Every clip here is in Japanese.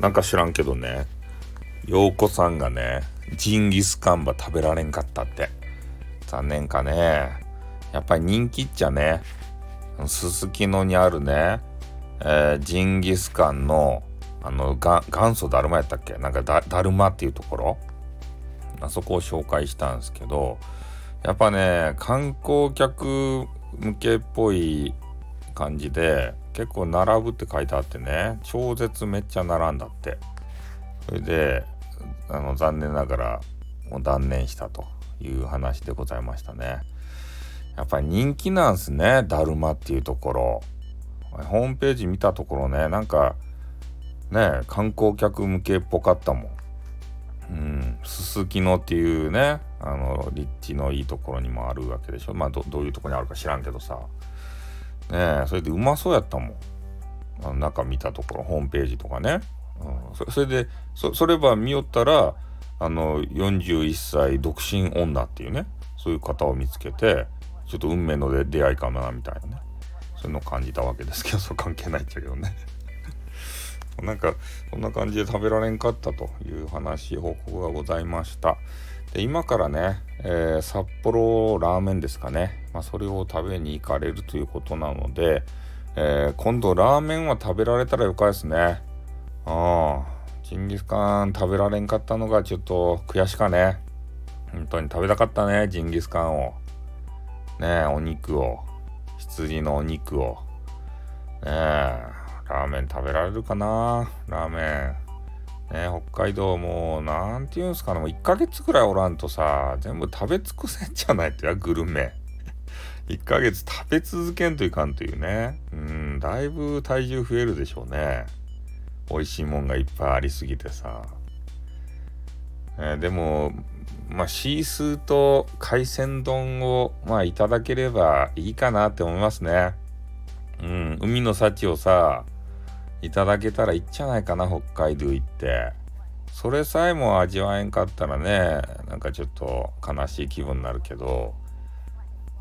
なんか知らんけどね。陽子さんがねジンギスカンば食べられんかったって。残念かね。やっぱり人気っちゃね。すすきのにあるね、えー、ジンギスカンのあのが元祖だるまやったっけ？なんかだだるまっていうところ？あそこを紹介したんですけどやっぱね観光客向けっぽい感じで結構並ぶって書いてあってね超絶めっちゃ並んだって。それであの残念ながらもう断念したという話でございましたね。やっぱり人気なんすねだるまっていうところ。ホームページ見たところねなんかね観光客向けっぽかったもん。うんすすきのっていうねあの立地のいいところにもあるわけでしょ。まあどういうとこにあるか知らんけどさ。ねそれでうまそうやったもん。あの中見たところホームページとかね、うん、それでそれば見よったらあの41歳独身女っていうねそういう方を見つけてちょっと運命の出会いかなみたいなね。そういうのを感じたわけですけどそう関係ないっちゃけどね。なんかそんな感じで食べられんかったという話報告がございました。で今からね、えー、札幌ラーメンですかね、まあ、それを食べに行かれるということなので、えー、今度ラーメンは食べられたらよかですね。ああジンギスカン食べられんかったのがちょっと悔しかね。本当に食べたかったねジンギスカンを。ねお肉を。羊のお肉を。ねえラーメン食べられるかなラーメン。ね、北海道もう、なんていうんすかね、もう1ヶ月くらいおらんとさ、全部食べ尽くせんじゃないとや、グルメ。1ヶ月食べ続けんといかんというね。うん、だいぶ体重増えるでしょうね。美味しいもんがいっぱいありすぎてさ。え、でも、まあ、シースーと海鮮丼を、まあ、いただければいいかなって思いますね。うん、海の幸をさ、いただけたらいいんじゃないかな北海道行って。それさえも味わえんかったらねなんかちょっと悲しい気分になるけど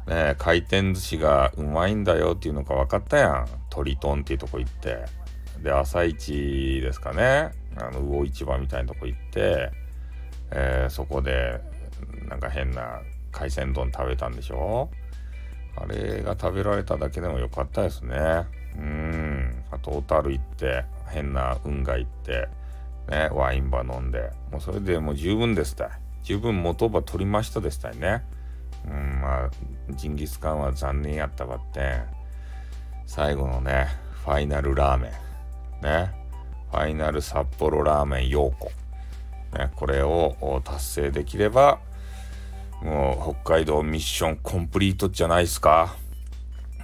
ね回転寿司がうまいんだよっていうのが分かったやん。鳥トンっていうとこ行って。で朝市ですかね。あの魚市場みたいなとこ行って、えー、そこでなんか変な海鮮丼食べたんでしょ。あれが食べられただけでもよかったですね。うん。あと、小樽行って、変な運河行って、ね、ワインバ飲んで、もうそれでもう十分ですたい。十分元場取りましたですたいね。うん、まあ、ジンギスカンは残念やったばって。最後のね、ファイナルラーメン。ね。ファイナル札幌ラーメン陽子。ね、これを達成できれば、もう北海道ミッションコンプリートじゃないですか。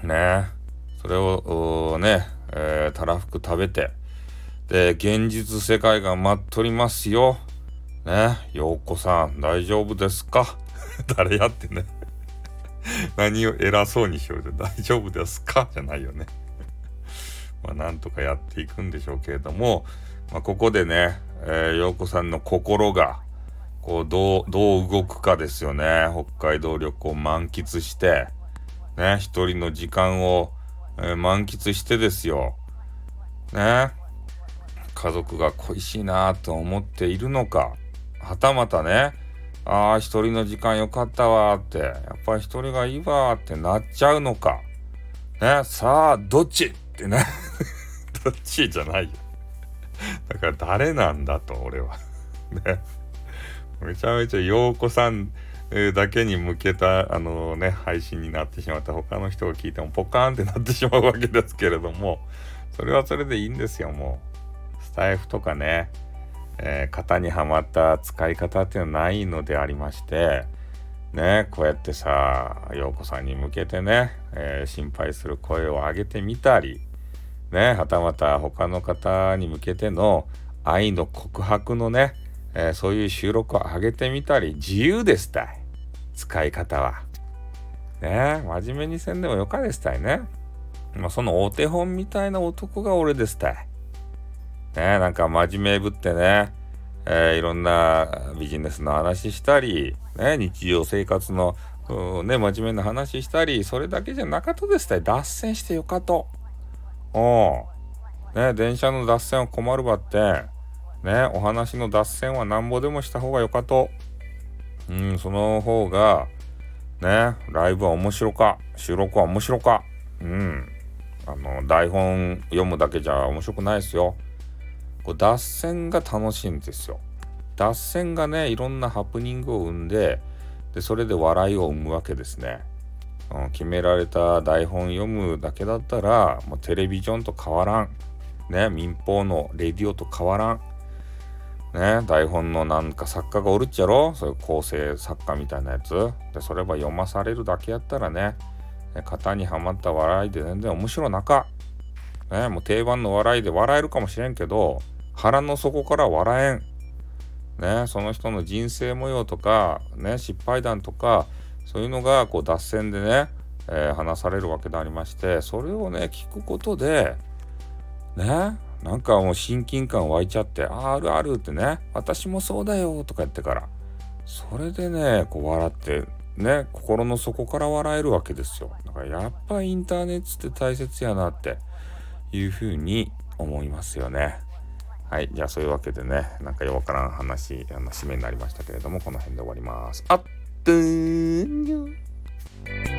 ね。それをね、たらふく食べて、で、現実世界が待っとりますよ。ね。ようこさん、大丈夫ですか？誰やってね 何を偉そうにしようで大丈夫ですか？じゃないよね まあ、なんとかやっていくんでしょうけれども、まあ、ここでね、えー、陽子さんの心が、こう、どう、どう動くかですよね。北海道旅行満喫して、ね、一人の時間を、えー、満喫してですよ。ね、家族が恋しいなと思っているのか、はたまたね、ああ、一人の時間よかったわって、やっぱり一人がいいわってなっちゃうのか。ね、さあ、どっちってね。どっちじゃないよ。だから誰なんだと、俺は。ね。めちゃめちゃ陽子さんだけに向けたあのね配信になってしまった他の人が聞いてもポカーンってなってしまうわけですけれどもそれはそれでいいんですよもう。スタイフとかね、えー、型にはまった使い方っていうのはないのでありましてねこうやってさ陽子さんに向けてね、えー、心配する声を上げてみたりねはたまた他の方に向けての愛の告白のねえー、そういう収録を上げてみたり自由ですたい使い方は。ね真面目にせんでもよかですたいね。まあそのお手本みたいな男が俺ですたいねなんか真面目ぶってねえー、いろんなビジネスの話したり、ね、日常生活の、ね、真面目な話したり、それだけじゃなかったですたい。脱線してよかと。うん。ね、電車の脱線は困るばって。ねお話の脱線はなんぼでもした方がよかとうんその方がねライブは面白か収録は面白かうんあの台本読むだけじゃ面白くないですよ。こう脱線が楽しいんですよ。脱線がねいろんなハプニングを生んででそれで笑いを生むわけですね、うん、決められた台本読むだけだったらもうテレビジョンと変わらん。ね民放のレディオと変わらん。ね、台本のなんか作家がおるっちゃろ？そういう構成作家みたいなやつ。でそれは読まされるだけやったらね型にはまった笑いで全然面白なか、ね、もう定番の笑いで笑えるかもしれんけど腹の底から笑えん。ね、その人の人生模様とか、ね、失敗談とかそういうのがこう脱線でね、えー、話されるわけでありましてそれをね聞くことでねなんかもう親近感湧いちゃって「ああるある」ってね「私もそうだよ」とか言ってからそれでねこう笑ってね心の底から笑えるわけですよ。だからやっぱインターネットって大切やなっていうふうに思いますよね。はいじゃあそういうわけでねなんかよわからん話あの締めになりましたけれどもこの辺で終わります。あっとーん